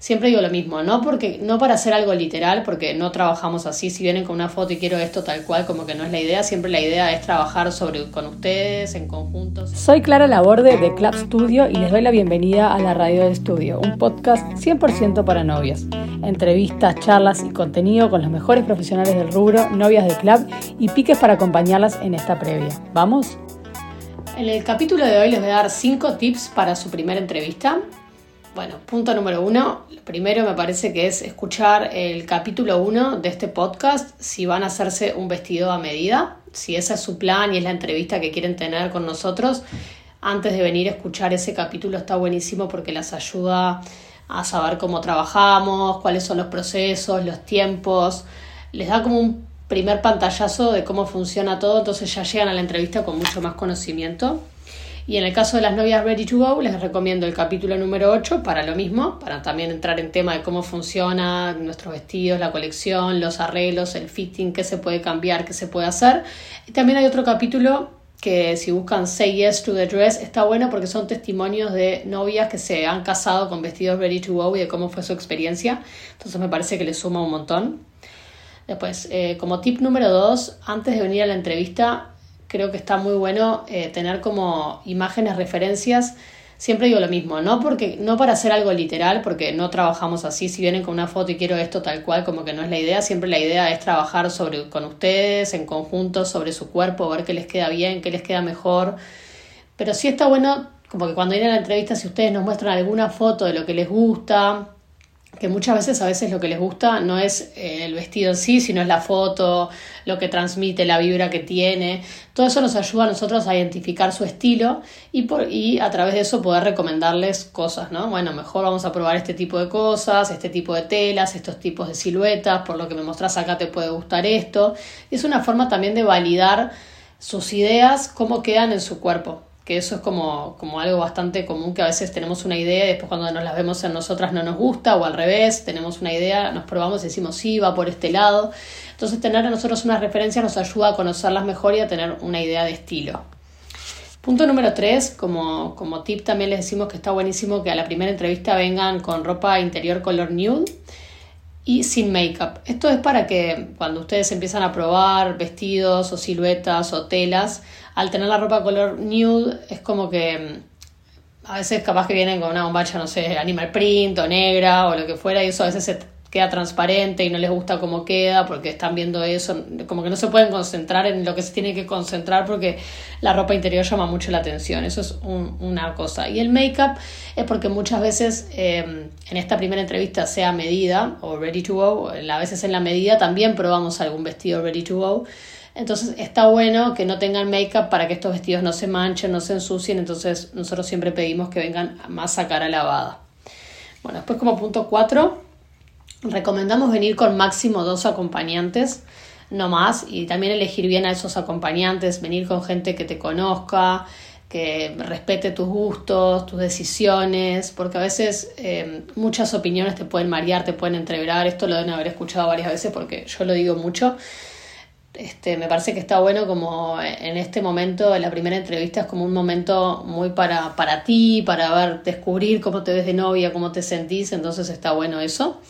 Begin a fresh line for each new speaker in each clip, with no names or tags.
siempre digo lo mismo, no porque no para hacer algo literal, porque no trabajamos así, si vienen con una foto y quiero esto tal cual, como que no es la idea, siempre la idea es trabajar sobre con ustedes en conjunto.
Soy Clara Laborde de Club Studio y les doy la bienvenida a la Radio del Estudio, un podcast 100% para novias. Entrevistas, charlas y contenido con los mejores profesionales del rubro, novias del club y piques para acompañarlas en esta previa. ¿Vamos?
En el capítulo de hoy les voy a dar 5 tips para su primera entrevista. Bueno, punto número uno. Primero me parece que es escuchar el capítulo uno de este podcast si van a hacerse un vestido a medida. Si ese es su plan y es la entrevista que quieren tener con nosotros, antes de venir a escuchar ese capítulo está buenísimo porque las ayuda a saber cómo trabajamos, cuáles son los procesos, los tiempos. Les da como un primer pantallazo de cómo funciona todo, entonces ya llegan a la entrevista con mucho más conocimiento. Y en el caso de las novias Ready to Go, les recomiendo el capítulo número 8 para lo mismo, para también entrar en tema de cómo funciona nuestros vestidos, la colección, los arreglos, el fitting, qué se puede cambiar, qué se puede hacer. Y también hay otro capítulo que si buscan Say Yes to the Dress está bueno porque son testimonios de novias que se han casado con vestidos Ready to Go y de cómo fue su experiencia. Entonces me parece que les suma un montón. Después, eh, como tip número 2, antes de venir a la entrevista, creo que está muy bueno eh, tener como imágenes, referencias. Siempre digo lo mismo, no porque no para hacer algo literal, porque no trabajamos así. Si vienen con una foto y quiero esto tal cual, como que no es la idea. Siempre la idea es trabajar sobre con ustedes en conjunto sobre su cuerpo, ver qué les queda bien, qué les queda mejor. Pero sí está bueno, como que cuando vienen a la entrevista, si ustedes nos muestran alguna foto de lo que les gusta, que muchas veces a veces lo que les gusta no es eh, el vestido en sí, sino es la foto, lo que transmite, la vibra que tiene. Todo eso nos ayuda a nosotros a identificar su estilo y, por, y a través de eso poder recomendarles cosas, ¿no? Bueno, mejor vamos a probar este tipo de cosas, este tipo de telas, estos tipos de siluetas, por lo que me mostrás acá te puede gustar esto. Es una forma también de validar sus ideas, cómo quedan en su cuerpo que eso es como, como algo bastante común que a veces tenemos una idea y después cuando nos las vemos en nosotras no nos gusta o al revés, tenemos una idea, nos probamos y decimos sí, va por este lado. Entonces tener a nosotros una referencia nos ayuda a conocerlas mejor y a tener una idea de estilo. Punto número tres, como, como tip también les decimos que está buenísimo que a la primera entrevista vengan con ropa interior color nude y sin make-up. Esto es para que cuando ustedes empiezan a probar vestidos o siluetas o telas, al tener la ropa color nude es como que mm, a veces capaz que vienen con una bombacha, no sé, animal print o negra o lo que fuera y eso a veces se queda transparente y no les gusta cómo queda porque están viendo eso, como que no se pueden concentrar en lo que se tiene que concentrar porque la ropa interior llama mucho la atención, eso es una cosa. Y el make-up es porque muchas veces em, en esta primera entrevista sea medida o ready to go, a veces en la medida también probamos algún vestido ready to go. Entonces está bueno que no tengan make-up para que estos vestidos no se manchen, no se ensucien, entonces nosotros siempre pedimos que vengan más a cara lavada. Bueno, después como punto 4 Recomendamos venir con máximo dos acompañantes, no más, y también elegir bien a esos acompañantes, venir con gente que te conozca, que respete tus gustos, tus decisiones, porque a veces eh, muchas opiniones te pueden marear, te pueden entreverar, esto lo deben haber escuchado varias veces porque yo lo digo mucho. Este, me parece que está bueno como en este momento, en la primera entrevista es como un momento muy para, para ti, para ver, descubrir cómo te ves de novia, cómo te sentís, entonces está bueno eso.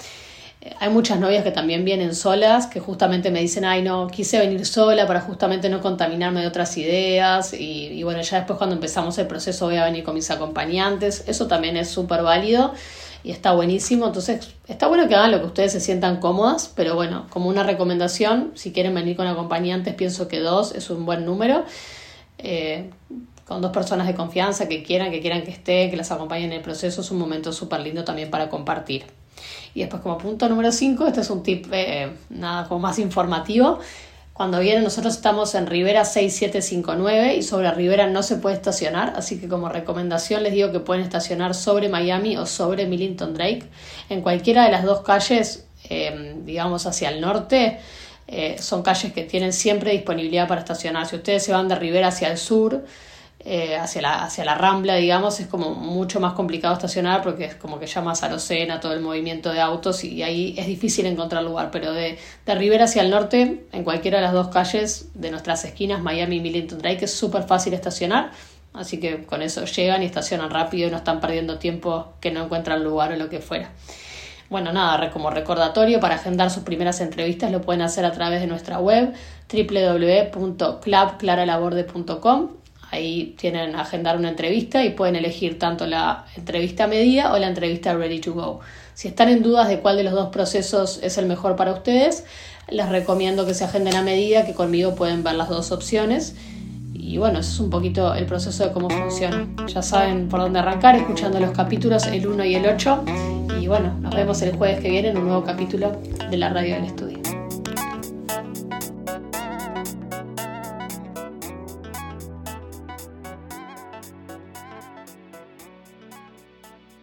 Hay muchas novias que también vienen solas, que justamente me dicen, ay, no, quise venir sola para justamente no contaminarme de otras ideas. Y, bueno, ya después cuando empezamos el proceso voy a venir con mis acompañantes. Eso también es súper válido y está buenísimo. Entonces, está bueno que hagan lo que ustedes se sientan cómodas, pero bueno, como una recomendación, si quieren venir con acompañantes, pienso que dos es un buen número. Eh, con dos personas de confianza que quieran, que quieran que esté, que las acompañen en el proceso, es un momento súper lindo también para compartir. Y después como punto número 5, este es un tip eh, nada como más informativo. Cuando vienen nosotros estamos en Rivera 6759 y sobre Rivera no se puede estacionar, así que como recomendación les digo que pueden estacionar sobre Miami o sobre Millington Drake. En cualquiera de las dos calles, eh, digamos hacia el norte, eh, son calles que tienen siempre disponibilidad para estacionar. Si ustedes se van de Rivera hacia el sur, eh, hacia, la, hacia la rambla, digamos, es como mucho más complicado estacionar porque es como que llama a Rosena todo el movimiento de autos y ahí es difícil encontrar lugar, pero de, de Rivera hacia el norte, en cualquiera de las dos calles de nuestras esquinas, Miami y Millington Drake, es súper fácil estacionar, así que con eso llegan y estacionan rápido y no están perdiendo tiempo que no encuentran lugar o lo que fuera. bueno, nada, como recordatorio para agendar sus primeras entrevistas lo pueden hacer a través de nuestra web www.clubclaralaborde.com. Ahí tienen agendar una entrevista y pueden elegir tanto la entrevista medida o la entrevista ready to go. Si están en dudas de cuál de los dos procesos es el mejor para ustedes, les recomiendo que se agenden a medida, que conmigo pueden ver las dos opciones. Y bueno, eso es un poquito el proceso de cómo funciona. Ya saben por dónde arrancar, escuchando los capítulos, el 1 y el 8. Y bueno, nos vemos el jueves que viene en un nuevo capítulo de la radio del estudio.